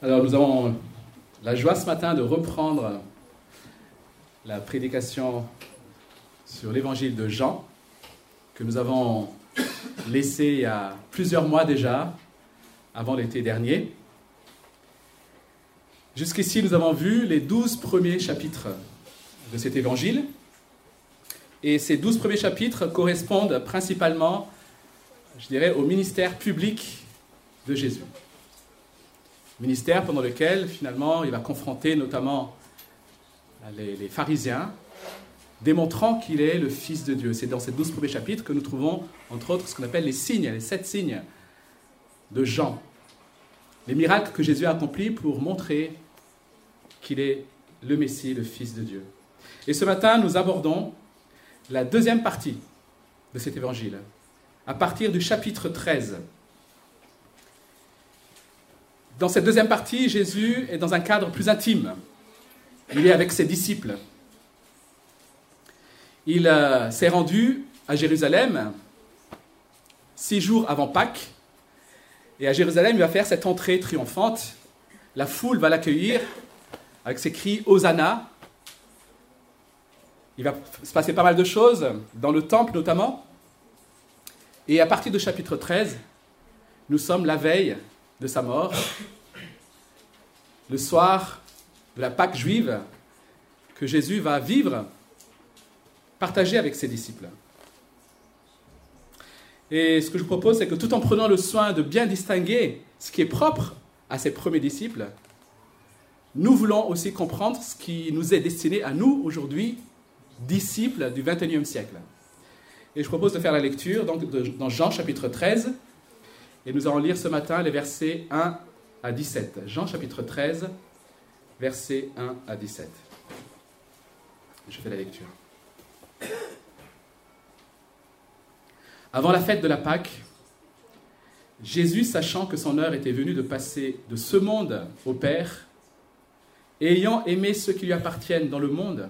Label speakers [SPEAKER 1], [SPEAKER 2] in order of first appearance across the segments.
[SPEAKER 1] Alors nous avons la joie ce matin de reprendre la prédication sur l'évangile de Jean que nous avons laissé il y a plusieurs mois déjà, avant l'été dernier. Jusqu'ici, nous avons vu les douze premiers chapitres de cet évangile. Et ces douze premiers chapitres correspondent principalement, je dirais, au ministère public de Jésus ministère pendant lequel finalement il va confronter notamment les, pharisiens, démontrant qu'il est le Fils de Dieu. C'est dans ces douze premiers chapitres que nous trouvons, entre autres, ce qu'on appelle les signes, les sept signes de Jean. Les miracles que Jésus a accomplis pour montrer qu'il est le Messie, le Fils de Dieu. Et ce matin, nous abordons la deuxième partie de cet évangile, à partir du chapitre 13. Dans cette deuxième partie, Jésus est dans un cadre plus intime. Il est avec ses disciples. Il euh, s'est rendu à Jérusalem six jours avant Pâques. Et à Jérusalem, il va faire cette entrée triomphante. La foule va l'accueillir avec ses cris Hosanna. Il va se passer pas mal de choses, dans le temple notamment. Et à partir du chapitre 13, nous sommes la veille de sa mort, le soir de la Pâque juive que Jésus va vivre, partager avec ses disciples. Et ce que je vous propose, c'est que tout en prenant le soin de bien distinguer ce qui est propre à ses premiers disciples, nous voulons aussi comprendre ce qui nous est destiné à nous aujourd'hui, disciples du XXIe siècle. Et je propose de faire la lecture donc, dans Jean chapitre 13, et nous allons lire ce matin les versets 1 à 17. Jean chapitre 13, versets 1 à 17. Je fais la lecture. Avant la fête de la Pâque, Jésus, sachant que son heure était venue de passer de ce monde au Père, ayant aimé ceux qui lui appartiennent dans le monde,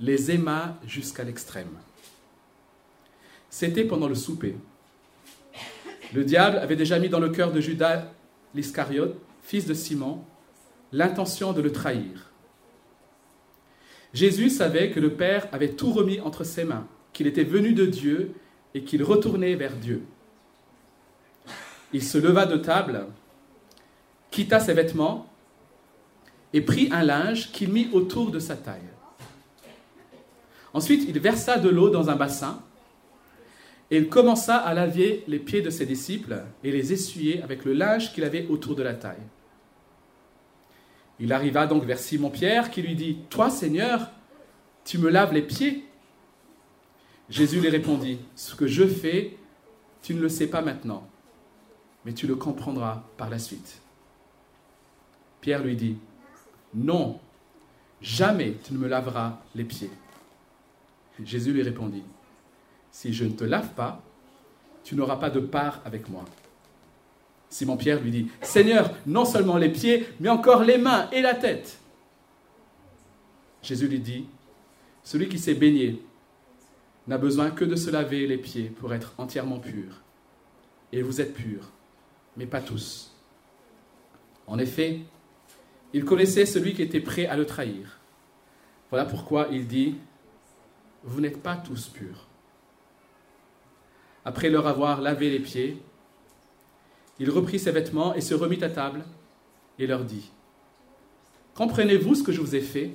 [SPEAKER 1] les aima jusqu'à l'extrême. C'était pendant le souper. Le diable avait déjà mis dans le cœur de Judas l'Iscariote, fils de Simon, l'intention de le trahir. Jésus savait que le Père avait tout remis entre ses mains, qu'il était venu de Dieu et qu'il retournait vers Dieu. Il se leva de table, quitta ses vêtements et prit un linge qu'il mit autour de sa taille. Ensuite, il versa de l'eau dans un bassin et il commença à laver les pieds de ses disciples et les essuyer avec le linge qu'il avait autour de la taille. Il arriva donc vers Simon-Pierre qui lui dit, Toi Seigneur, tu me laves les pieds? Jésus lui répondit, Ce que je fais, tu ne le sais pas maintenant, mais tu le comprendras par la suite. Pierre lui dit, Non, jamais tu ne me laveras les pieds. Jésus lui répondit, si je ne te lave pas, tu n'auras pas de part avec moi. Simon-Pierre lui dit, Seigneur, non seulement les pieds, mais encore les mains et la tête. Jésus lui dit, celui qui s'est baigné n'a besoin que de se laver les pieds pour être entièrement pur. Et vous êtes purs, mais pas tous. En effet, il connaissait celui qui était prêt à le trahir. Voilà pourquoi il dit, vous n'êtes pas tous purs. Après leur avoir lavé les pieds, il reprit ses vêtements et se remit à table et leur dit, Comprenez-vous ce que je vous ai fait?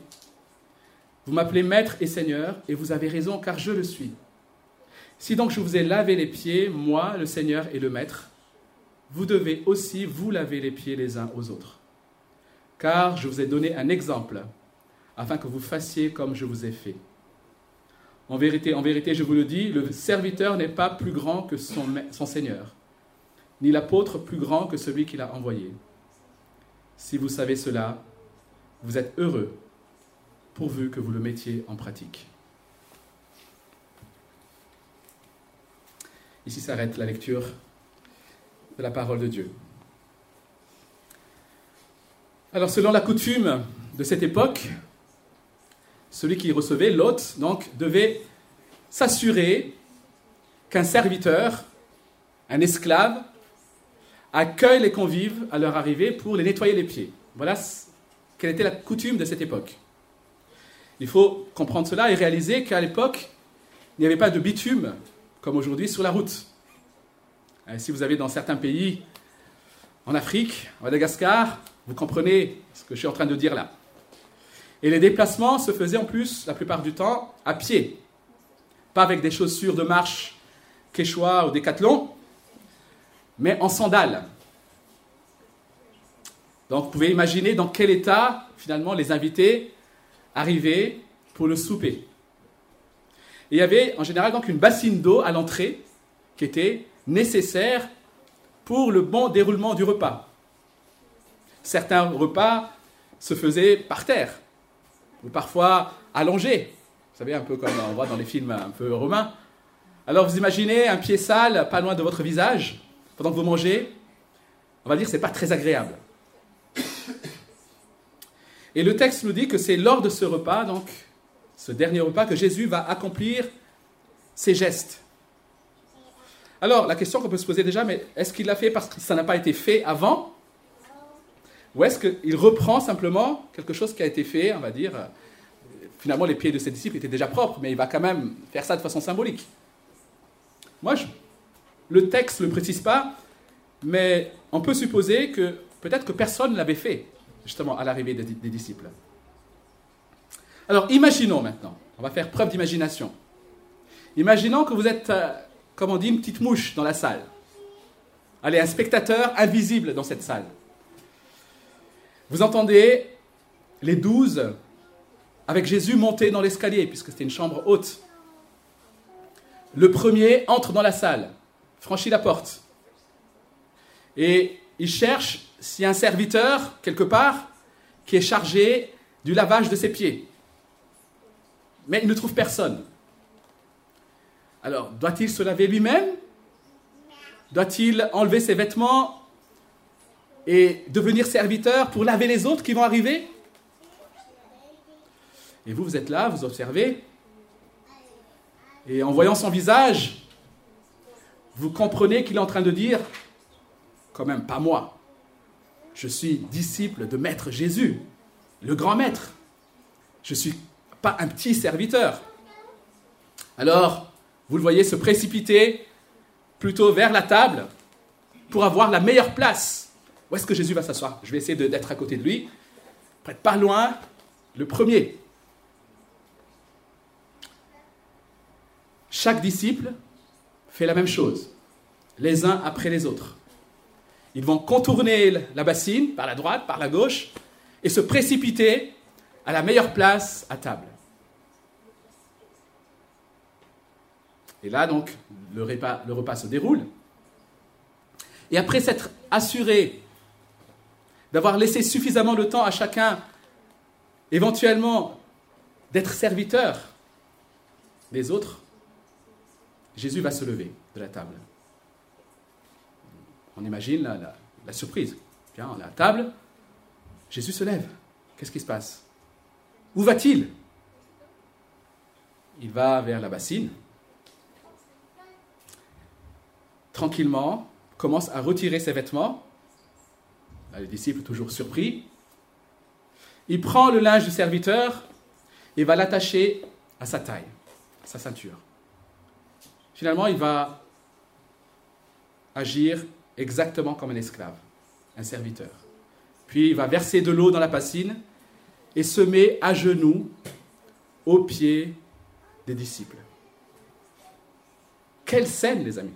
[SPEAKER 1] Vous m'appelez maître et seigneur, et vous avez raison, car je le suis. Si donc je vous ai lavé les pieds, moi, le Seigneur et le Maître, vous devez aussi vous laver les pieds les uns aux autres. Car je vous ai donné un exemple, afin que vous fassiez comme je vous ai fait. En vérité, en vérité, je vous le dis, le serviteur n'est pas plus grand que son, Seigneur, ni l'apôtre plus grand que celui qui l'a envoyé. Si vous savez cela, vous êtes heureux, pourvu que vous le mettiez en pratique. Ici s'arrête la lecture de la parole de Dieu. Alors, selon la coutume de cette époque, celui qui recevait, l'hôte, donc, devait s'assurer qu'un serviteur, un esclave, accueille les convives à leur arrivée pour les nettoyer les pieds. Voilà quelle était la coutume de cette époque. Il faut comprendre cela et réaliser qu'à l'époque, il n'y avait pas de bitume comme aujourd'hui sur la route. si vous avez dans certains pays, en Afrique, en Madagascar, vous comprenez ce que je suis en train de dire là. Et les déplacements se faisaient en plus, la plupart du temps, à pied. Pas avec des chaussures de marche Quechua ou Décathlon, mais en sandales. Donc vous pouvez imaginer dans quel état, finalement, les invités arrivaient pour le souper. Il y avait en général donc une bassine d'eau à l'entrée qui était nécessaire pour le bon déroulement du repas. Certains repas se faisaient par terre, ou parfois allongés. Vous savez, un peu comme on voit dans les films un peu romains. Alors vous imaginez un pied sale pas loin de votre visage pendant que vous mangez. On va dire que ce n'est pas très agréable. Et le texte nous dit que c'est lors de ce repas, donc ce dernier repas, que Jésus va accomplir ses gestes. Alors la question qu'on peut se poser déjà, mais est-ce qu'il l'a fait parce que ça n'a pas été fait avant Ou est-ce qu'il reprend simplement quelque chose qui a été fait, on va dire, finalement les pieds de ses disciples étaient déjà propres, mais il va quand même faire ça de façon symbolique. Moi, le texte ne le précise pas, mais on peut supposer que peut-être que personne ne l'avait fait, justement, à l'arrivée des, des disciples. Alors, imaginons maintenant, on va faire preuve d'imagination. Imaginons que vous êtes, euh, comme on dit, une petite mouche dans la salle. Allez, un spectateur invisible dans cette salle. Vous entendez les douze avec Jésus monter dans l'escalier, puisque c'était une chambre haute. Le premier entre dans la salle, franchit la porte, et il cherche s'il y a un serviteur quelque part qui est chargé du lavage de ses pieds. Mais il ne trouve personne. Alors, doit-il se laver lui-même? Doit-il enlever ses vêtements? Et devenir serviteur pour laver les autres qui vont arriver Et vous, vous êtes là, vous observez, et en voyant son visage, vous comprenez qu'il est en train de dire, quand même pas moi, je suis disciple de Maître Jésus, le grand Maître. Je ne suis pas un petit serviteur. Alors, vous le voyez se précipiter plutôt vers la table pour avoir la meilleure place. Où est-ce que Jésus va s'asseoir? Je vais essayer d'être à côté de lui. Près pas loin, le premier. Chaque disciple fait la même chose, les uns après les autres. Ils vont contourner la bassine par la droite, par la gauche, et se précipiter à la meilleure place à table. Et là, donc, le repas se déroule. Et après s'être assuré d'avoir laissé suffisamment de temps à chacun, éventuellement, d'être serviteur des autres, Jésus va se lever de la table. On imagine la, surprise. On est à table, Jésus se lève. Qu'est-ce qui se passe? Où va-t-il? Il va vers la bassine. Tranquillement, commence à retirer ses vêtements. Les disciples toujours surpris. Il prend le linge du serviteur et va l'attacher à sa taille, à sa ceinture. Finalement, il va agir exactement comme un esclave, un serviteur. Puis il va verser de l'eau dans la bassine et se met à genoux aux pieds des disciples. Quelle scène, les amis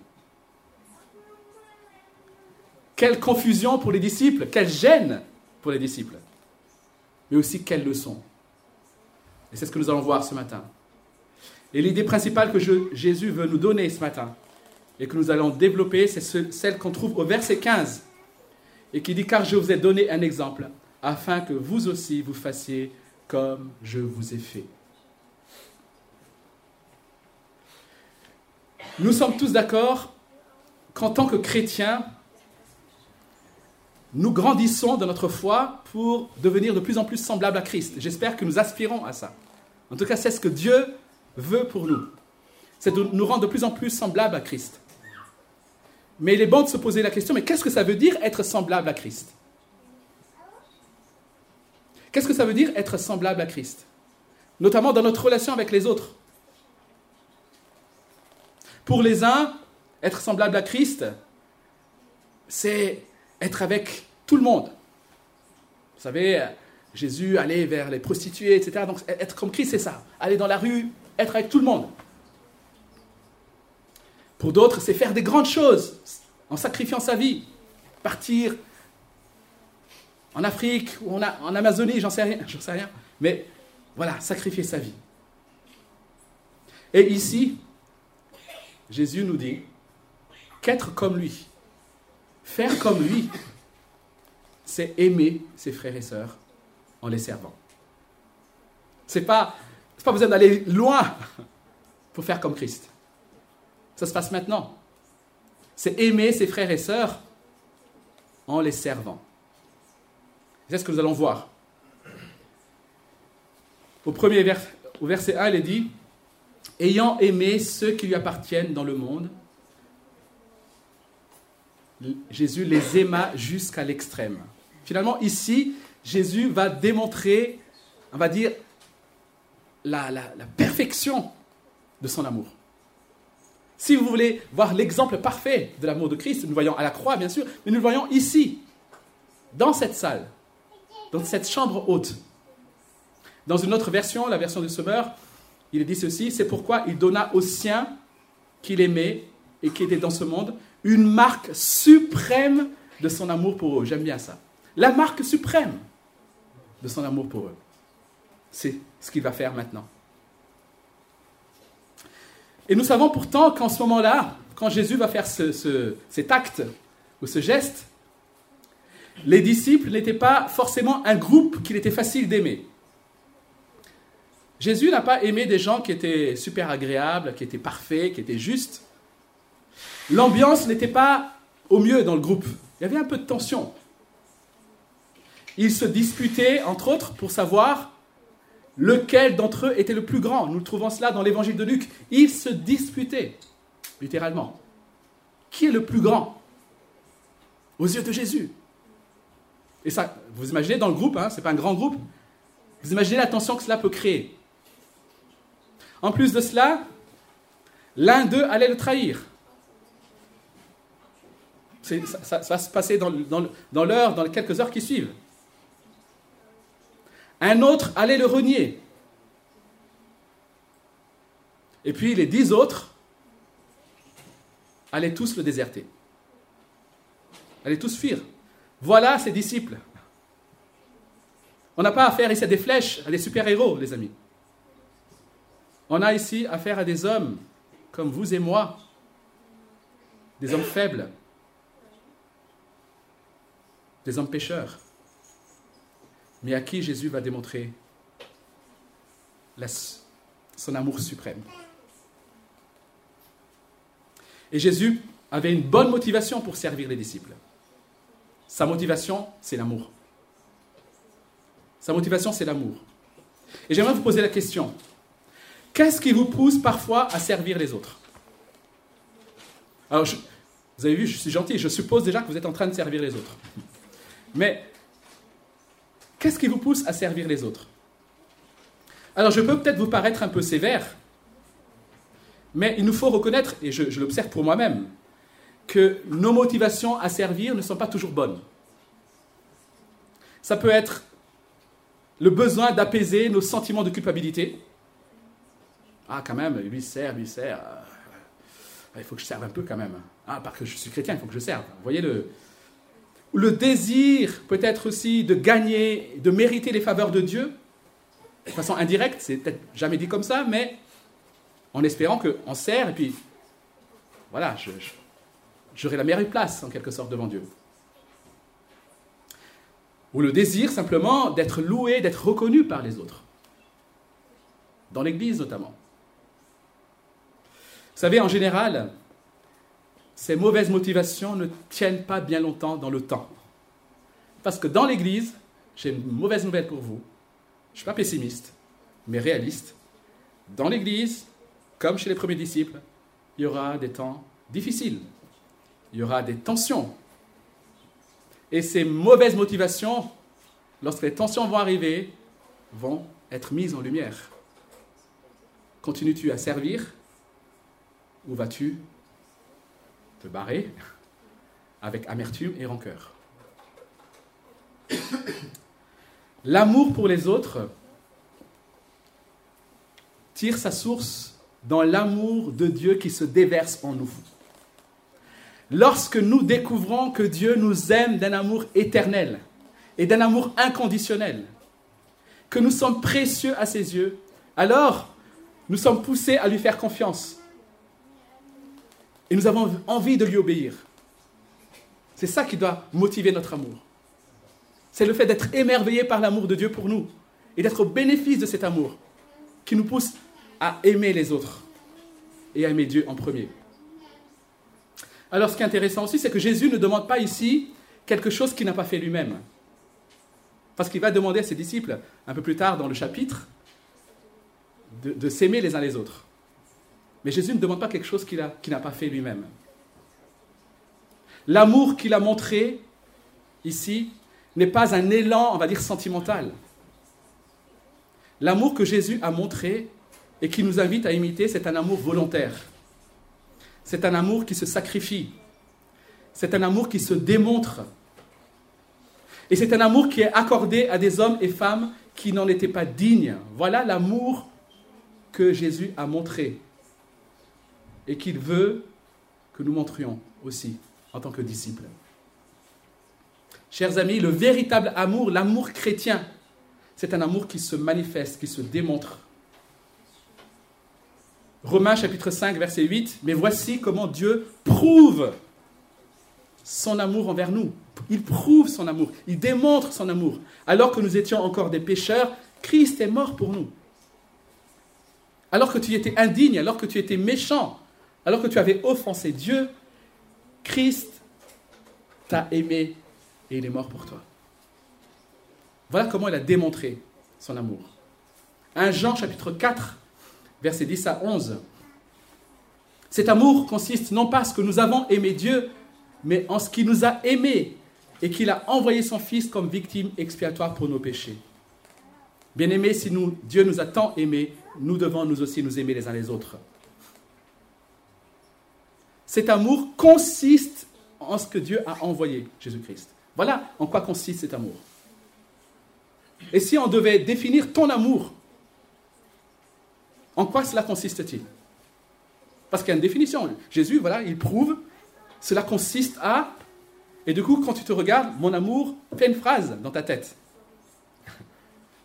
[SPEAKER 1] Quelle confusion pour les disciples, quelle gêne pour les disciples, mais aussi quelle leçon. Et c'est ce que nous allons voir ce matin. Et l'idée principale que Jésus veut nous donner ce matin et que nous allons développer, c'est celle qu'on trouve au verset 15 et qui dit Car je vous ai donné un exemple afin que vous aussi vous fassiez comme je vous ai fait. Nous sommes tous d'accord qu'en tant que chrétiens, nous grandissons dans notre foi pour devenir de plus en plus semblables à Christ. J'espère que nous aspirons à ça. En tout cas, c'est ce que Dieu veut pour nous. C'est de nous rendre de plus en plus semblables à Christ. Mais il est bon de se poser la question, mais qu'est-ce que ça veut dire être semblable à Christ? Qu'est-ce que ça veut dire être semblable à Christ? Notamment dans notre relation avec les autres. Pour les uns, être semblable à Christ, c'est être avec tout le monde. Vous savez, Jésus allait vers les prostituées, etc. Donc être comme Christ, c'est ça. Aller dans la rue, être avec tout le monde. Pour d'autres, c'est faire des grandes choses en sacrifiant sa vie. Partir en Afrique ou en, Amazonie, j'en sais rien, j'en sais rien. Mais voilà, sacrifier sa vie. Et ici, Jésus nous dit qu'être comme lui, faire comme lui, c'est aimer ses frères et sœurs en les servant. C'est pas, pas besoin d'aller loin pour faire comme Christ. Ça se passe maintenant. C'est aimer ses frères et sœurs en les servant. C'est ce que nous allons voir. Au premier au verset 1, il est dit Ayant aimé ceux qui lui appartiennent dans le monde, Jésus les aima jusqu'à l'extrême. Finalement, ici, Jésus va démontrer, on va dire, la, perfection de son amour. Si vous voulez voir l'exemple parfait de l'amour de Christ, nous le voyons à la croix, bien sûr, mais nous le voyons ici, dans cette salle, dans cette chambre haute. Dans une autre version, la version du Sauveur, il dit ceci, c'est pourquoi il donna aux siens qu'il aimait et qui étaient dans ce monde une marque suprême de son amour pour eux. J'aime bien ça. La marque suprême de son amour pour eux. C'est ce qu'il va faire maintenant. Et nous savons pourtant qu'en ce moment-là, quand Jésus va faire cet acte ou ce geste, les disciples n'étaient pas forcément un groupe qu'il était facile d'aimer. Jésus n'a pas aimé des gens qui étaient super agréables, qui étaient parfaits, qui étaient justes. L'ambiance n'était pas au mieux dans le groupe. Il y avait un peu de tension. Ils se disputaient, entre autres, pour savoir lequel d'entre eux était le plus grand. Nous trouvons cela dans l'évangile de Luc. Ils se disputaient, littéralement. Qui est le plus grand aux yeux de Jésus? Et ça, vous imaginez dans le groupe, hein, ce n'est pas un grand groupe, vous imaginez la tension que cela peut créer. En plus de cela, l'un d'eux allait le trahir. Ça, va se passer dans, dans l'heure, dans les quelques heures qui suivent. Un autre allait le renier. Et puis les dix autres allaient tous le déserter. Allaient tous fuir. Voilà ses disciples. On n'a pas affaire ici à des flèches, à des super-héros, les amis. On a ici affaire à des hommes comme vous et moi, des hommes faibles, des hommes pécheurs mais à qui Jésus va démontrer son amour suprême. Et Jésus avait une bonne motivation pour servir les disciples. Sa motivation, c'est l'amour. Sa motivation, c'est l'amour. Et j'aimerais vous poser la question. Qu'est-ce qui vous pousse parfois à servir les autres? Alors, vous avez vu, je suis gentil, je suppose déjà que vous êtes en train de servir les autres. Mais Qu'est-ce qui vous pousse à servir les autres? Alors je peux peut-être vous paraître un peu sévère, mais il nous faut reconnaître, et je, l'observe pour moi-même, que nos motivations à servir ne sont pas toujours bonnes. Ça peut être le besoin d'apaiser nos sentiments de culpabilité. Ah, quand même, lui sert, lui sert. Ah, il faut que je serve un peu quand même. Ah, parce que je suis chrétien, il faut que je serve. Vous voyez le, le désir peut-être aussi de gagner, de mériter les faveurs de Dieu, de façon indirecte, c'est peut-être jamais dit comme ça, mais en espérant qu'on sert et puis voilà, j'aurai la meilleure place en quelque sorte devant Dieu. Ou le désir simplement d'être loué, d'être reconnu par les autres, dans l'Église notamment. Vous savez, en général, ces mauvaises motivations ne tiennent pas bien longtemps dans le temps. Parce que dans l'Église, j'ai une mauvaise nouvelle pour vous. Je ne suis pas pessimiste, mais réaliste. Dans l'Église, comme chez les premiers disciples, il y aura des temps difficiles. il y aura des tensions. Et ces mauvaises motivations, lorsque les tensions vont arriver, vont être mises en lumière. Continues-tu à servir ou vas-tu te barrer avec amertume et rancœur L'amour pour les autres tire sa source dans l'amour de Dieu qui se déverse en nous. Lorsque nous découvrons que Dieu nous aime d'un amour éternel et d'un amour inconditionnel, que nous sommes précieux à ses yeux, alors nous sommes poussés à lui faire confiance. Et nous avons envie de lui obéir. C'est ça qui doit motiver notre amour. C'est le fait d'être émerveillé par l'amour de Dieu pour nous et d'être au bénéfice de cet amour qui nous pousse à aimer les autres et à aimer Dieu en premier. Alors ce qui est intéressant aussi, c'est que Jésus ne demande pas ici quelque chose qu'il n'a pas fait lui-même. Parce qu'il va demander à ses disciples, un peu plus tard dans le chapitre, de, s'aimer les uns les autres. Mais Jésus ne demande pas quelque chose qu'il n'a pas fait lui-même. L'amour qu'il a montré ici n'est pas un élan, on va dire, sentimental. L'amour que Jésus a montré et qui nous invite à imiter, c'est un amour volontaire. C'est un amour qui se sacrifie. C'est un amour qui se démontre. Et c'est un amour qui est accordé à des hommes et femmes qui n'en étaient pas dignes. Voilà l'amour que Jésus a montré et qu'il veut que nous montrions aussi en tant que disciples. Chers amis, le véritable amour, l'amour chrétien, c'est un amour qui se manifeste, qui se démontre. Romains chapitre 5, verset 8, mais voici comment Dieu prouve son amour envers nous. Il prouve son amour, il démontre son amour. Alors que nous étions encore des pécheurs, Christ est mort pour nous. Alors que tu étais indigne, alors que tu étais méchant, alors que tu avais offensé Dieu, Christ t'a aimé et il est mort pour toi. Voilà comment il a démontré son amour. 1 Jean chapitre 4, versets 10 à 11. Cet amour consiste non pas à ce que nous avons aimé Dieu, mais en ce qu'il nous a aimés et qu'il a envoyé son Fils comme victime expiatoire pour nos péchés. Bien-aimés, si nous, Dieu nous a tant aimés, nous devons nous aussi nous aimer les uns les autres. Cet amour consiste en ce que Dieu a envoyé, Jésus-Christ. Voilà en quoi consiste cet amour. Et si on devait définir ton amour, en quoi cela consiste-t-il? Parce qu'il y a une définition. Jésus, voilà, il prouve, cela consiste à... Et du coup, quand tu te regardes, mon amour, fais une phrase dans ta tête.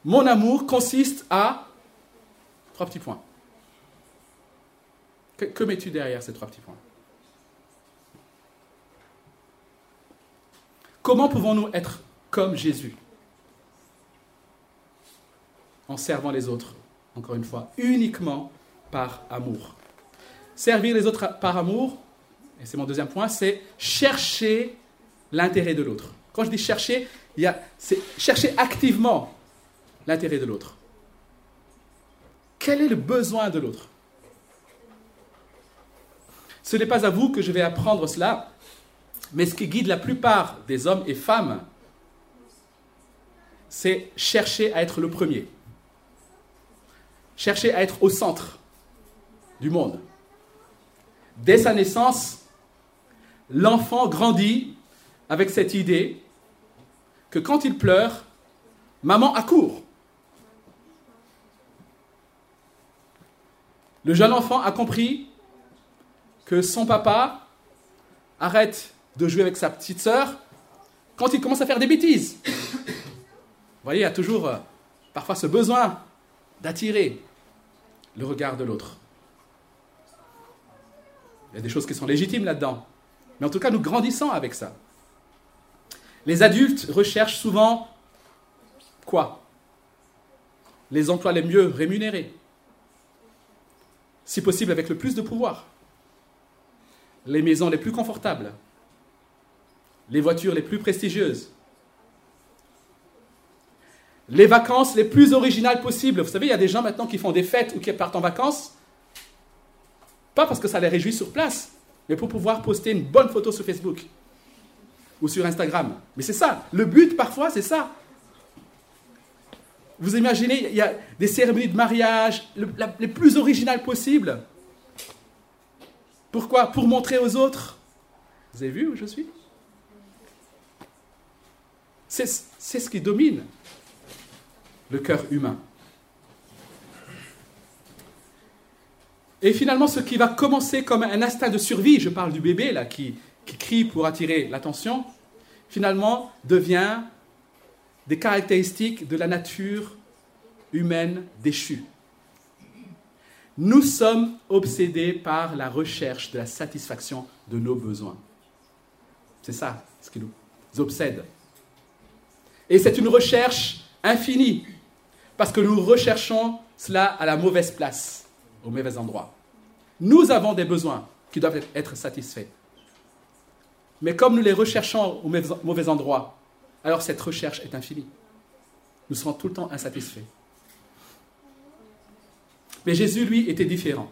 [SPEAKER 1] Mon amour consiste à... Trois petits points. Que, que mets-tu derrière ces trois petits points? Comment pouvons-nous être comme Jésus? En servant les autres, encore une fois, uniquement par amour. Servir les autres par amour, et c'est mon deuxième point, c'est chercher l'intérêt de l'autre. Quand je dis chercher, c'est chercher activement l'intérêt de l'autre. Quel est le besoin de l'autre? Ce n'est pas à vous que je vais apprendre cela, mais ce qui guide la plupart des hommes et femmes, c'est chercher à être le premier. Chercher à être au centre du monde. Dès sa naissance, l'enfant grandit avec cette idée que quand il pleure, maman accourt. Le jeune enfant a compris que son papa arrête de jouer avec sa petite sœur quand il commence à faire des bêtises. Vous voyez, il y a toujours euh, parfois ce besoin d'attirer le regard de l'autre. Il y a des choses qui sont légitimes là-dedans. Mais en tout cas, nous grandissons avec ça. Les adultes recherchent souvent quoi? Les emplois les mieux rémunérés. Si possible avec le plus de pouvoir. Les maisons les plus confortables les voitures les plus prestigieuses, les vacances les plus originales possibles. Vous savez, il y a des gens maintenant qui font des fêtes ou qui partent en vacances, pas parce que ça les réjouit sur place, mais pour pouvoir poster une bonne photo sur Facebook ou sur Instagram. Mais c'est ça, le but parfois, c'est ça. Vous imaginez, il y a des cérémonies de mariage les plus originales possibles. Pourquoi? Pour montrer aux autres. Vous avez vu où je suis? C'est ce qui domine le cœur humain. Et finalement, ce qui va commencer comme un instinct de survie, je parle du bébé là qui, qui crie pour attirer l'attention, finalement devient des caractéristiques de la nature humaine déchue. Nous sommes obsédés par la recherche de la satisfaction de nos besoins. C'est ça ce qui nous obsède. Et c'est une recherche infinie, parce que nous recherchons cela à la mauvaise place, au mauvais endroit. Nous avons des besoins qui doivent être satisfaits. Mais comme nous les recherchons au mauvais endroit, alors cette recherche est infinie. Nous serons tout le temps insatisfaits. Mais Jésus, lui, était différent.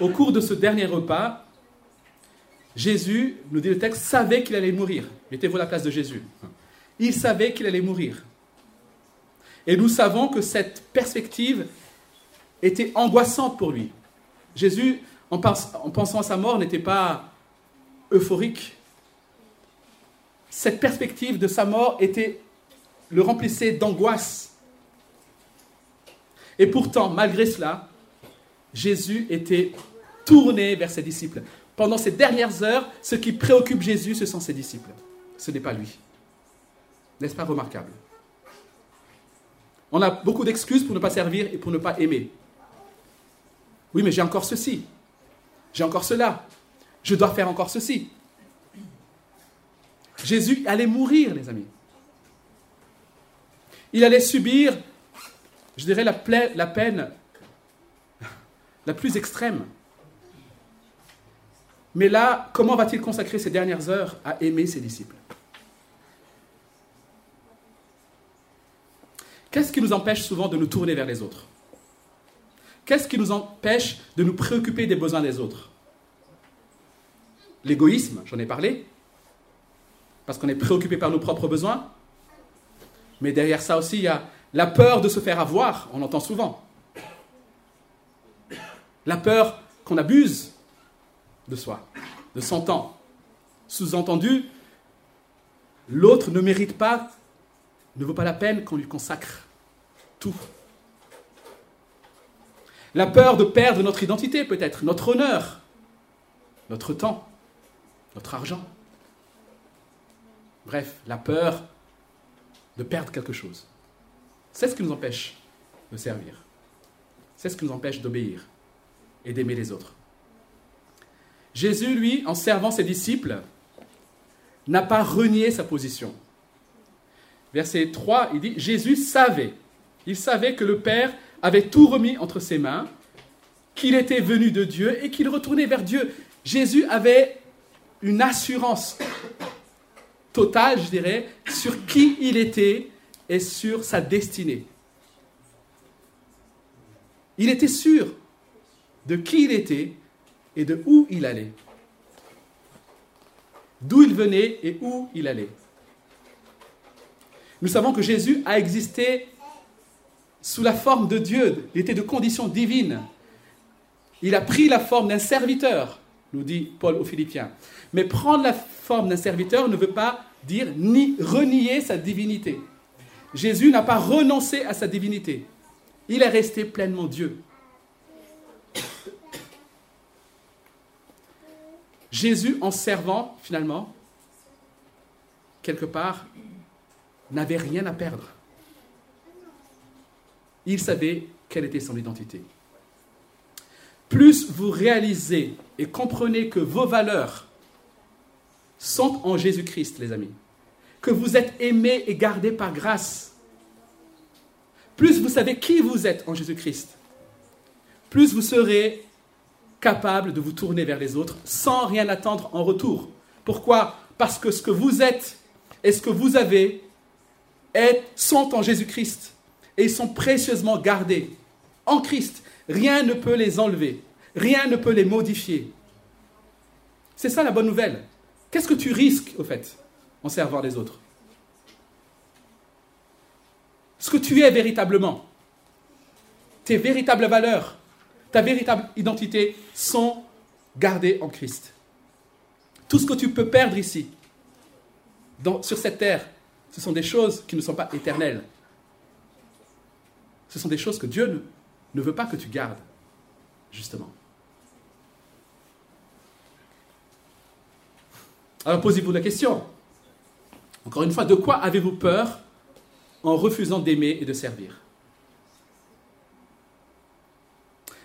[SPEAKER 1] Au cours de ce dernier repas, Jésus, nous dit le texte, savait qu'il allait mourir. Mettez-vous à la place de Jésus. Il savait qu'il allait mourir. Et nous savons que cette perspective était angoissante pour lui. Jésus, en, pensant à sa mort, n'était pas euphorique. Cette perspective de sa mort le remplissait d'angoisse. Et pourtant, malgré cela, Jésus était tourné vers ses disciples. Pendant ces dernières heures, ce qui préoccupe Jésus, ce sont ses disciples. Ce n'est pas lui. N'est-ce pas remarquable? On a beaucoup d'excuses pour ne pas servir et pour ne pas aimer. Oui, mais j'ai encore ceci. J'ai encore cela. Je dois faire encore ceci. Jésus allait mourir, les amis. Il allait subir je dirais, la, peine la plus extrême. Mais là, comment va-t-il consacrer ses dernières heures à aimer ses disciples? Qu'est-ce qui nous empêche souvent de nous tourner vers les autres? Qu'est-ce qui nous empêche de nous préoccuper des besoins des autres? L'égoïsme, j'en ai parlé, parce qu'on est préoccupé par nos propres besoins. Mais derrière ça aussi, il y a la peur de se faire avoir, on entend souvent. La peur qu'on abuse de soi, de son temps. Sous-entendu, l'autre ne mérite pas, ne vaut pas la peine qu'on lui consacre tout. La peur de perdre notre identité peut-être, notre honneur, notre temps, notre argent. Bref, la peur de perdre quelque chose. C'est ce qui nous empêche de servir. C'est ce qui nous empêche d'obéir et d'aimer les autres. Jésus, lui, en servant ses disciples, n'a pas renié sa position. Verset 3, il dit, Jésus savait, il savait que le Père avait tout remis entre ses mains, qu'il était venu de Dieu et qu'il retournait vers Dieu. Jésus avait une assurance totale, je dirais, sur qui il était et sur sa destinée. Il était sûr de qui il était et de où il allait. D'où il venait et où il allait. Nous savons que Jésus a existé sous la forme de Dieu. Il était de condition divine. Il a pris la forme d'un serviteur, nous dit Paul aux Philippiens. Mais prendre la forme d'un serviteur ne veut pas dire ni renier sa divinité. Jésus n'a pas renoncé à sa divinité. Il est resté pleinement Dieu. Jésus, en servant, finalement, quelque part, n'avait rien à perdre. Il savait quelle était son identité. Plus vous réalisez et comprenez que vos valeurs sont en Jésus-Christ, les amis, que vous êtes aimé et gardé par grâce. Plus vous savez qui vous êtes en Jésus-Christ, plus vous serez capable de vous tourner vers les autres sans rien attendre en retour. Pourquoi? Parce que ce que vous êtes et ce que vous avez sont en Jésus-Christ et ils sont précieusement gardés en Christ. Rien ne peut les enlever. Rien ne peut les modifier. C'est ça la bonne nouvelle. Qu'est-ce que tu risques, au fait, en servant les autres? Ce que tu es véritablement, tes véritables valeurs, ta véritable identité sont gardées en Christ. Tout ce que tu peux perdre ici, sur cette terre, ce sont des choses qui ne sont pas éternelles. Ce sont des choses que Dieu ne, veut pas que tu gardes, justement. Alors posez-vous la question. Encore une fois, de quoi avez-vous peur en refusant d'aimer et de servir?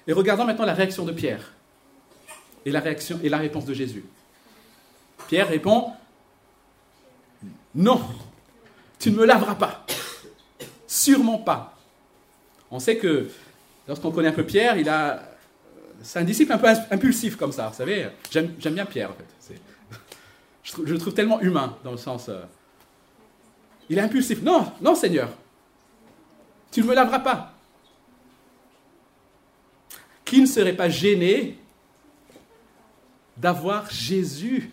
[SPEAKER 1] Et regardons maintenant la réaction de Pierre et la, réaction, et la réponse de Jésus. Pierre répond, non, tu ne me laveras pas. Sûrement pas. On sait que lorsqu'on connaît un peu Pierre, il a, c'est un disciple un peu impulsif comme ça. Vous savez, j'aime, bien Pierre en fait. je, le trouve tellement humain dans le sens. Euh, il est impulsif. Non, non Seigneur, tu ne me laveras pas. Qui ne serait pas gêné d'avoir Jésus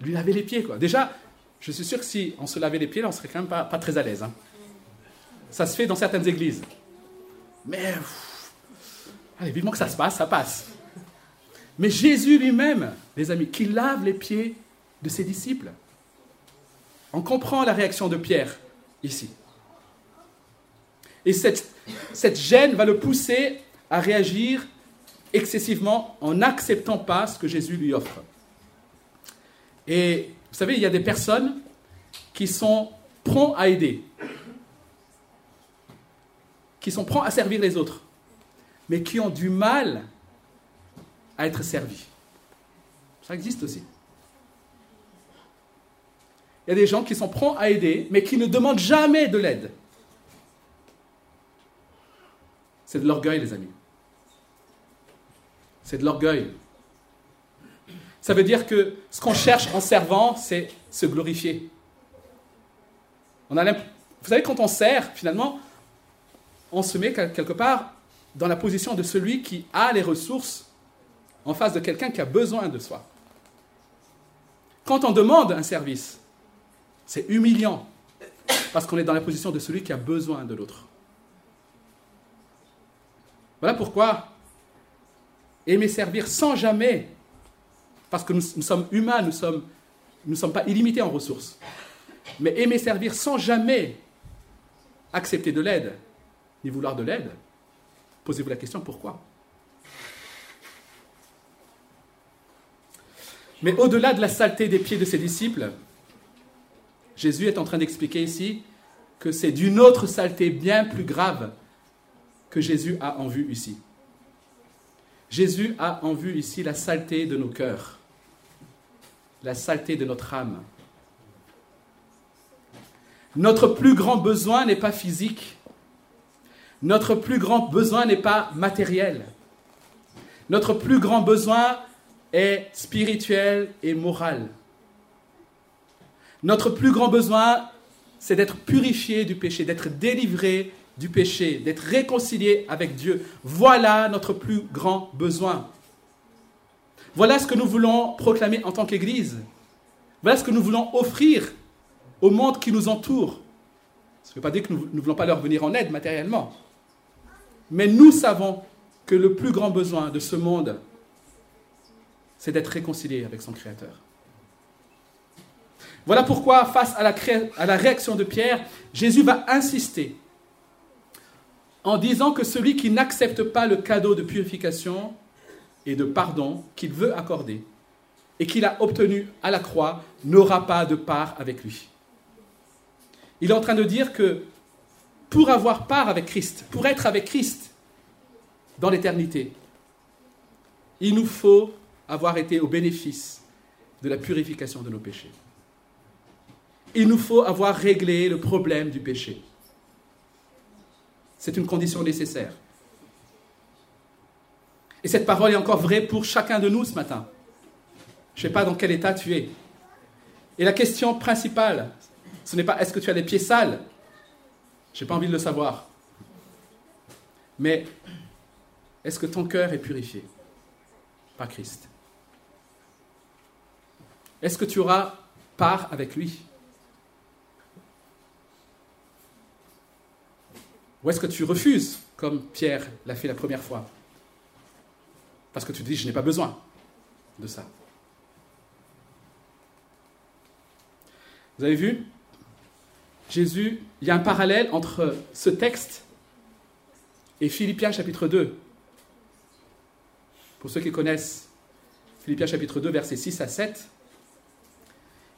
[SPEAKER 1] lui laver les pieds quoi. Déjà, je suis sûr que si on se lavait les pieds, on serait quand même pas, très à l'aise. Hein. Ça se fait dans certaines églises. Mais, vivement que ça se passe, ça passe. Mais Jésus lui-même, les amis, qui lave les pieds de ses disciples. On comprend la réaction de Pierre ici. Et cette gêne va le pousser à réagir excessivement en n'acceptant pas ce que Jésus lui offre. Et vous savez, il y a des personnes qui sont prompts à aider, qui sont prompts à servir les autres, mais qui ont du mal à être servis. Ça existe aussi. Il y a des gens qui sont prompts à aider, mais qui ne demandent jamais de l'aide. C'est de l'orgueil, les amis. C'est de l'orgueil. Ça veut dire que ce qu'on cherche en servant, c'est se glorifier. On a Vous savez, quand on sert, finalement, on se met quelque part dans la position de celui qui a les ressources en face de quelqu'un qui a besoin de soi. Quand on demande un service, c'est humiliant, parce qu'on est dans la position de celui qui a besoin de l'autre. Voilà pourquoi aimer servir sans jamais parce que nous, sommes humains, nous ne sommes, pas illimités en ressources. Mais aimer servir sans jamais accepter de l'aide, ni vouloir de l'aide, posez-vous la question pourquoi? Mais au-delà de la saleté des pieds de ses disciples, Jésus est en train d'expliquer ici que c'est d'une autre saleté bien plus grave que Jésus a en vue ici. Jésus a en vue ici la saleté de nos cœurs la saleté de notre âme. Notre plus grand besoin n'est pas physique. Notre plus grand besoin n'est pas matériel. Notre plus grand besoin est spirituel et moral. Notre plus grand besoin, c'est d'être purifié du péché, d'être délivré du péché, d'être réconcilié avec Dieu. Voilà notre plus grand besoin. Voilà ce que nous voulons proclamer en tant qu'Église. Voilà ce que nous voulons offrir au monde qui nous entoure. Ça ne veut pas dire que nous ne voulons pas leur venir en aide matériellement. Mais nous savons que le plus grand besoin de ce monde, c'est d'être réconcilié avec son Créateur. Voilà pourquoi, face à la, à la, réaction de Pierre, Jésus va insister en disant que celui qui n'accepte pas le cadeau de purification et de pardon qu'il veut accorder et qu'il a obtenu à la croix n'aura pas de part avec lui. Il est en train de dire que pour avoir part avec Christ, pour être avec Christ dans l'éternité, il nous faut avoir été au bénéfice de la purification de nos péchés. Il nous faut avoir réglé le problème du péché. C'est une condition nécessaire. Et cette parole est encore vraie pour chacun de nous ce matin. Je ne sais pas dans quel état tu es. Et la question principale, ce n'est pas est-ce que tu as les pieds sales? Je n'ai pas envie de le savoir. Mais est-ce que ton cœur est purifié par Christ? Est-ce que tu auras part avec lui? Ou est-ce que tu refuses, comme Pierre l'a fait la première fois? Parce que tu te dis, je n'ai pas besoin de ça. Vous avez vu? Jésus, il y a un parallèle entre ce texte et Philippiens chapitre 2. Pour ceux qui connaissent Philippiens chapitre 2, versets 6 à 7.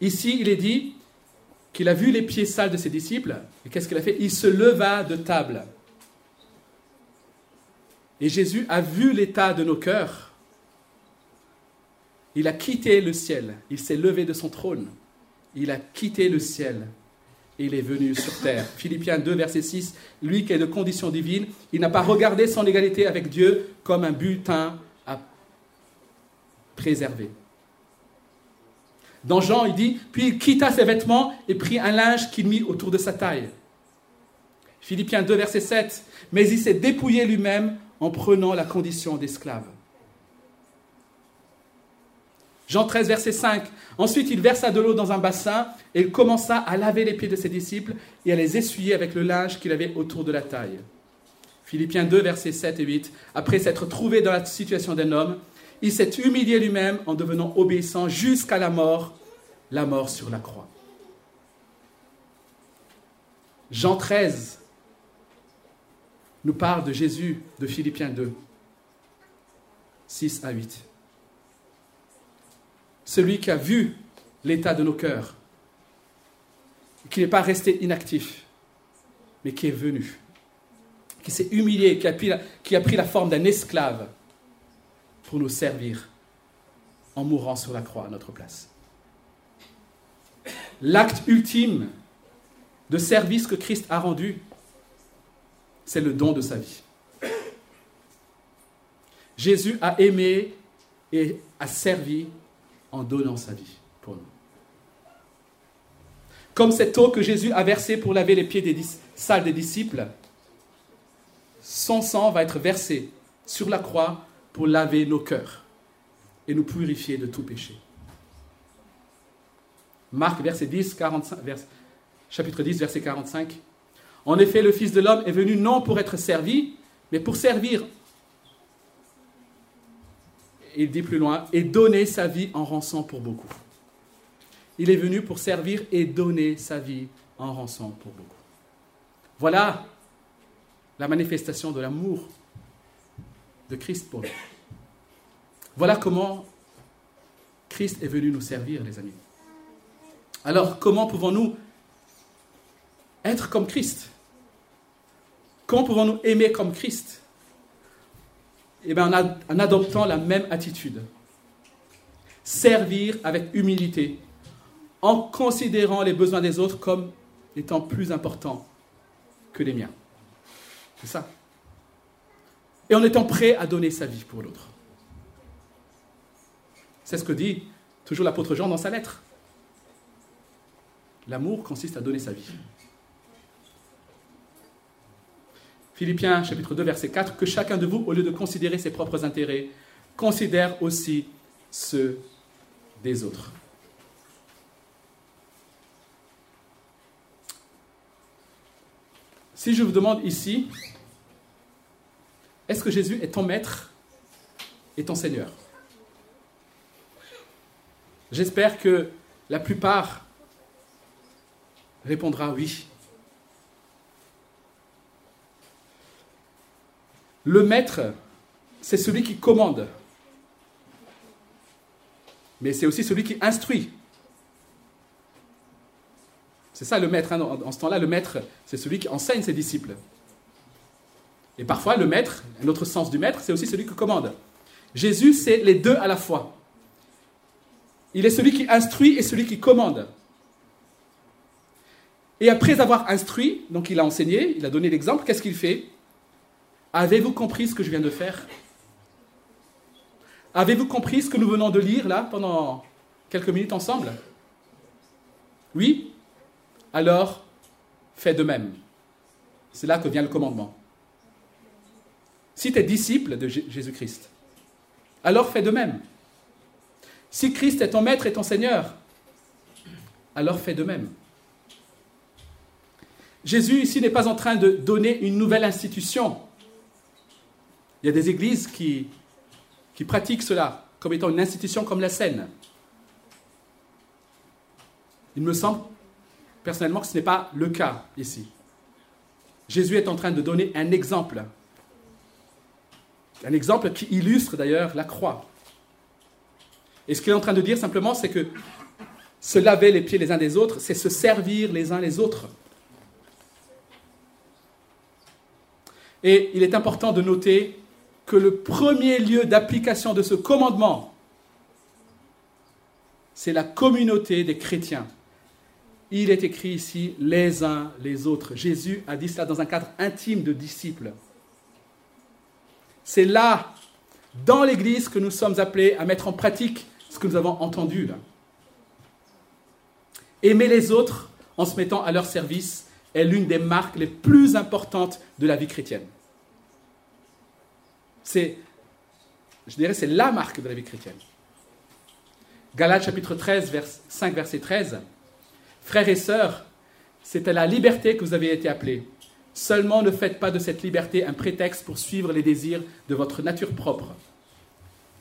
[SPEAKER 1] Ici, il est dit qu'il a vu les pieds sales de ses disciples, et qu'est-ce qu'il a fait? Il se leva de table. Et Jésus a vu l'état de nos cœurs. Il a quitté le ciel, il s'est levé de son trône, il a quitté le ciel et il est venu sur terre. Philippiens 2, verset 6, lui qui est de condition divine, il n'a pas regardé son égalité avec Dieu comme un butin à préserver. Dans Jean, il dit, puis il quitta ses vêtements et prit un linge qu'il mit autour de sa taille. Philippiens 2, verset 7, mais il s'est dépouillé lui-même en prenant la condition d'esclave. Jean 13, verset 5. Ensuite, il versa de l'eau dans un bassin et il commença à laver les pieds de ses disciples et à les essuyer avec le linge qu'il avait autour de la taille. Philippiens 2, versets 7 et 8. Après s'être trouvé dans la situation d'un homme, il s'est humilié lui-même en devenant obéissant jusqu'à la mort, la mort sur la croix. Jean 13 nous parle de Jésus de Philippiens 2, 6 à 8. Celui qui a vu l'état de nos cœurs, qui n'est pas resté inactif, mais qui est venu, qui s'est humilié, qui a, pris la, qui a pris la forme d'un esclave pour nous servir en mourant sur la croix à notre place. L'acte ultime de service que Christ a rendu, c'est le don de sa vie. Jésus a aimé et a servi en donnant sa vie pour nous. Comme cette eau que Jésus a versée pour laver les pieds des salles des disciples, son sang va être versé sur la croix pour laver nos cœurs et nous purifier de tout péché. Marc, verset 10, 45, chapitre 10, verset 45. En effet, le Fils de l'homme est venu non pour être servi, mais pour servir. Il dit plus loin, et donner sa vie en rançon pour beaucoup. Il est venu pour servir et donner sa vie en rançon pour beaucoup. Voilà la manifestation de l'amour de Christ pour nous. Voilà comment Christ est venu nous servir, les amis. Alors, comment pouvons-nous être comme Christ? Comment pouvons-nous aimer comme Christ? Eh bien, en, adoptant la même attitude. Servir avec humilité, en considérant les besoins des autres comme étant plus importants que les miens. C'est ça et en étant prêt à donner sa vie pour l'autre. C'est ce que dit toujours l'apôtre Jean dans sa lettre. L'amour consiste à donner sa vie. Philippiens chapitre 2 verset 4, que chacun de vous, au lieu de considérer ses propres intérêts, considère aussi ceux des autres. Si je vous demande ici, est-ce que Jésus est ton maître et ton Seigneur? J'espère que la plupart répondra oui. Le maître, c'est celui qui commande, mais c'est aussi celui qui instruit. C'est ça le maître. Hein, en ce temps-là, le maître, c'est celui qui enseigne ses disciples. Et parfois, le maître, un autre sens du maître, c'est aussi celui qui commande. Jésus, c'est les deux à la fois. Il est celui qui instruit et celui qui commande. Et après avoir instruit, donc il a enseigné, il a donné l'exemple, qu'est-ce qu'il fait? Avez-vous compris ce que je viens de faire? Avez-vous compris ce que nous venons de lire là pendant quelques minutes ensemble? Oui? Alors, faites de même. C'est là que vient le commandement. Si tu es disciple de Jésus-Christ, alors fais de même. Si Christ est ton maître et ton Seigneur, alors fais de même. Jésus ici n'est pas en train de donner une nouvelle institution. Il y a des églises qui, qui pratiquent cela comme étant une institution comme la Seine. Il me semble personnellement que ce n'est pas le cas ici. Jésus est en train de donner un exemple. Un exemple qui illustre d'ailleurs la croix. Et ce qu'il est en train de dire simplement, c'est que se laver les pieds les uns des autres, c'est se servir les uns les autres. Et il est important de noter que le premier lieu d'application de ce commandement, c'est la communauté des chrétiens. Il est écrit ici les uns les autres. Jésus a dit cela dans un cadre intime de disciples. C'est là, dans l'Église, que nous sommes appelés à mettre en pratique ce que nous avons entendu. Aimer les autres en se mettant à leur service est l'une des marques les plus importantes de la vie chrétienne. C'est, je dirais, c'est la marque de la vie chrétienne. Galates chapitre 13, vers 5, verset 13. Frères et sœurs, c'est à la liberté que vous avez été appelés. Seulement ne faites pas de cette liberté un prétexte pour suivre les désirs de votre nature propre.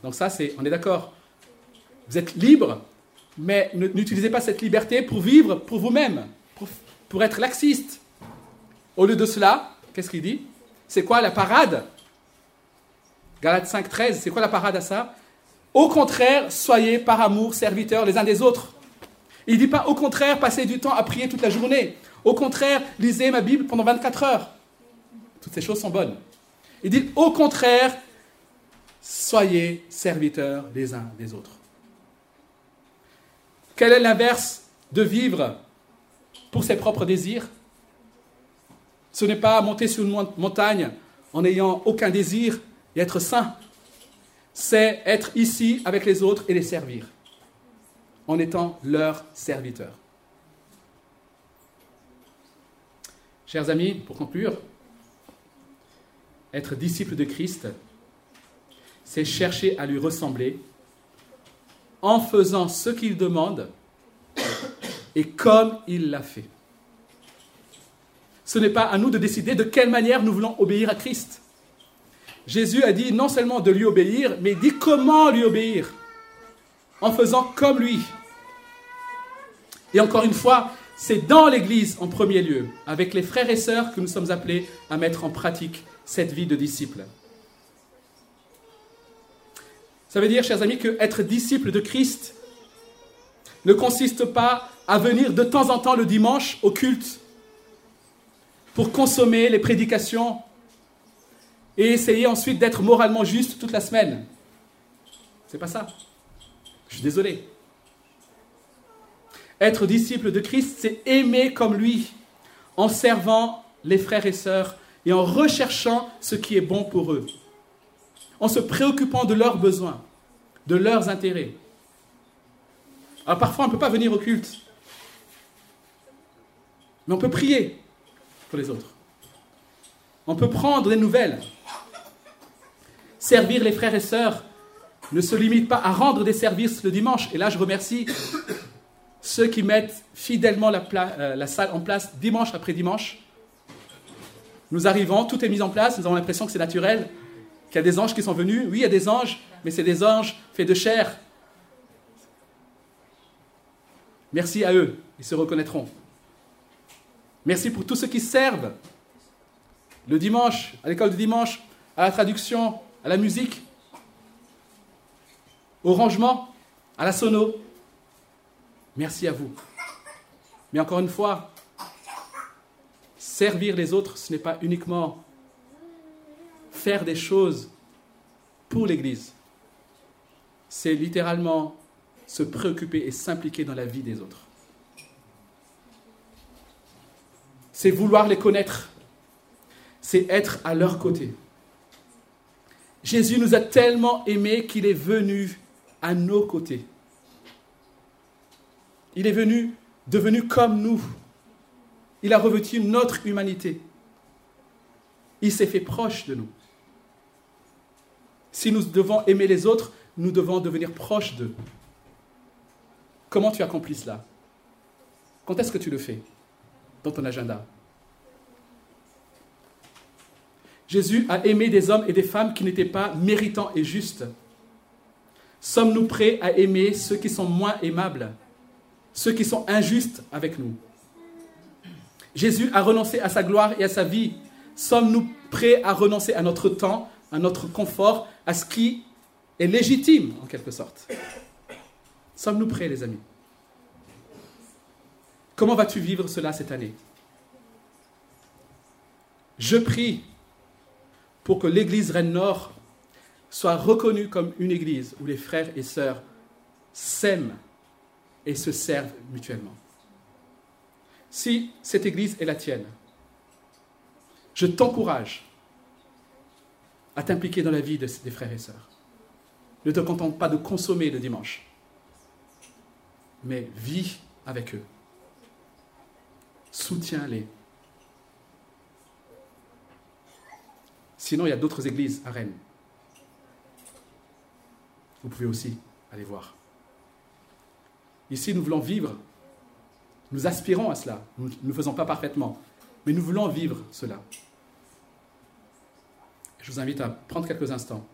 [SPEAKER 1] Donc ça, c'est, on est d'accord. Vous êtes libre, mais n'utilisez pas cette liberté pour vivre pour vous-même, pour, être laxiste. Au lieu de cela, qu'est-ce qu'il dit? C'est quoi la parade? Galates 5, 13, c'est quoi la parade à ça? Au contraire, soyez par amour serviteurs les uns des autres. Il ne dit pas au contraire, passez du temps à prier toute la journée. Au contraire, lisez ma Bible pendant 24 heures. Toutes ces choses sont bonnes. Il dit au contraire, soyez serviteurs les uns des autres. Quel est l'inverse de vivre pour ses propres désirs? Ce n'est pas monter sur une montagne en n'ayant aucun désir et être saint. C'est être ici avec les autres et les servir en étant leur serviteur. Chers amis, pour conclure, être disciple de Christ, c'est chercher à lui ressembler en faisant ce qu'il demande et comme il l'a fait. Ce n'est pas à nous de décider de quelle manière nous voulons obéir à Christ. Jésus a dit non seulement de lui obéir, mais dit comment lui obéir, en faisant comme lui. Et encore une fois, c'est dans l'Église en premier lieu, avec les frères et sœurs, que nous sommes appelés à mettre en pratique cette vie de disciple. Ça veut dire, chers amis, que être disciple de Christ ne consiste pas à venir de temps en temps le dimanche au culte pour consommer les prédications et essayer ensuite d'être moralement juste toute la semaine. C'est pas ça. Je suis désolé. Être disciple de Christ, c'est aimer comme lui, en servant les frères et sœurs et en recherchant ce qui est bon pour eux, en se préoccupant de leurs besoins, de leurs intérêts. Alors parfois, on ne peut pas venir au culte, mais on peut prier pour les autres. On peut prendre des nouvelles. Servir les frères et sœurs ne se limite pas à rendre des services le dimanche. Et là, je remercie ceux qui mettent fidèlement la, euh, la, salle en place dimanche après dimanche. Nous arrivons, tout est mis en place, nous avons l'impression que c'est naturel, qu'il y a des anges qui sont venus. Oui, il y a des anges, mais c'est des anges faits de chair. Merci à eux, ils se reconnaîtront. Merci pour tous ceux qui servent le dimanche, à l'école du dimanche, à la traduction, à la musique, au rangement, à la sono. Merci à vous. Mais encore une fois, servir les autres, ce n'est pas uniquement faire des choses pour l'Église. C'est littéralement se préoccuper et s'impliquer dans la vie des autres. C'est vouloir les connaître. C'est être à leur côté. Jésus nous a tellement aimés qu'il est venu à nos côtés. Il est venu, devenu comme nous. Il a revêtu notre humanité. Il s'est fait proche de nous. Si nous devons aimer les autres, nous devons devenir proches d'eux. Comment tu accomplis cela? Quand est-ce que tu le fais dans ton agenda? Jésus a aimé des hommes et des femmes qui n'étaient pas méritants et justes. Sommes-nous prêts à aimer ceux qui sont moins aimables, ceux qui sont injustes avec nous. Jésus a renoncé à sa gloire et à sa vie. Sommes-nous prêts à renoncer à notre temps, à notre confort, à ce qui est légitime en quelque sorte? Sommes-nous prêts, les amis? Comment vas-tu vivre cela cette année? Je prie pour que l'Église Rennes Nord soit reconnue comme une Église où les frères et sœurs s'aiment et se servent mutuellement. Si cette Église est la tienne, je t'encourage à t'impliquer dans la vie des frères et sœurs. Ne te contente pas de consommer le dimanche, mais vis avec eux. Soutiens-les. Sinon, il y a d'autres églises à Rennes. Vous pouvez aussi aller voir. Ici, nous voulons vivre. Nous aspirons à cela. Nous ne le faisons pas parfaitement, mais nous voulons vivre cela. Je vous invite à prendre quelques instants,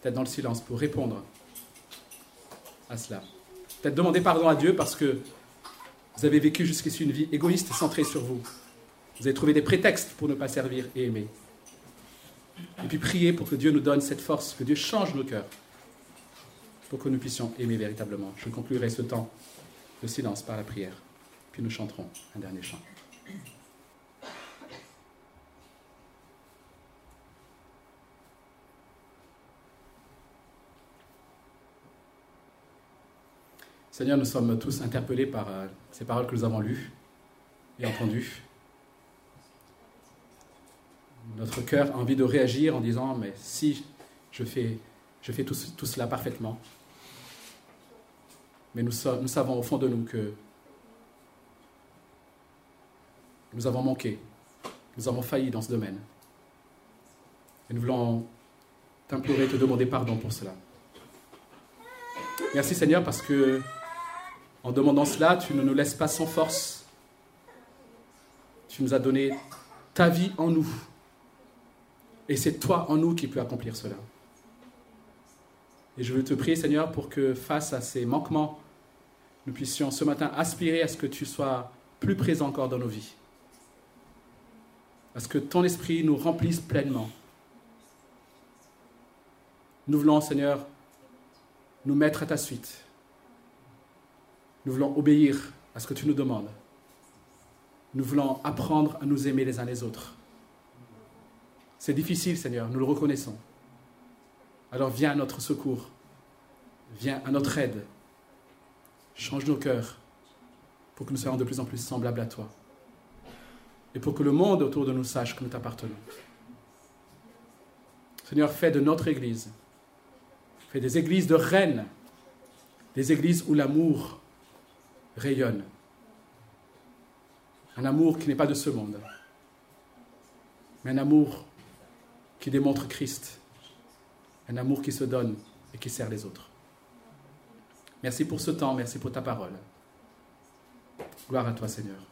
[SPEAKER 1] peut-être dans le silence, pour répondre à cela. Peut-être demander pardon à Dieu parce que vous avez vécu jusqu'ici une vie égoïste centrée sur vous. Vous avez trouvé des prétextes pour ne pas servir et aimer. Et puis prier pour que Dieu nous donne cette force, que Dieu change nos cœurs, pour que nous puissions aimer véritablement. Je conclurai ce temps de silence par la prière, puis nous chanterons un dernier chant. Seigneur, nous sommes tous interpellés par euh, ces paroles que nous avons lues et entendues. Notre cœur a envie de réagir en disant, mais si je fais, je fais tout, cela parfaitement, mais nous, savons au fond de nous que nous avons manqué, nous avons failli dans ce domaine. Et nous voulons t'implorer, te demander pardon pour cela. Merci Seigneur parce que en demandant cela, tu ne nous laisses pas sans force. Tu nous as donné ta vie en nous. Et c'est toi en nous qui peux accomplir cela. Et je veux te prier, Seigneur, pour que face à ces manquements, nous puissions ce matin aspirer à ce que tu sois plus présent encore dans nos vies. À ce que ton esprit nous remplisse pleinement. Nous voulons, Seigneur, nous mettre à ta suite. Nous voulons obéir à ce que tu nous demandes. Nous voulons apprendre à nous aimer les uns les autres. C'est difficile, Seigneur, nous le reconnaissons. Alors viens à notre secours. Viens à notre aide. Change nos cœurs pour que nous soyons de plus en plus semblables à toi. Et pour que le monde autour de nous sache que nous t'appartenons. Seigneur, fais de notre Église, fais des églises de reines, des églises où l'amour rayonne. Un amour qui n'est pas de ce monde, mais un amour qui démontre Christ, un amour qui se donne et qui sert les autres. Merci pour ce temps, merci pour ta parole. Gloire à toi Seigneur.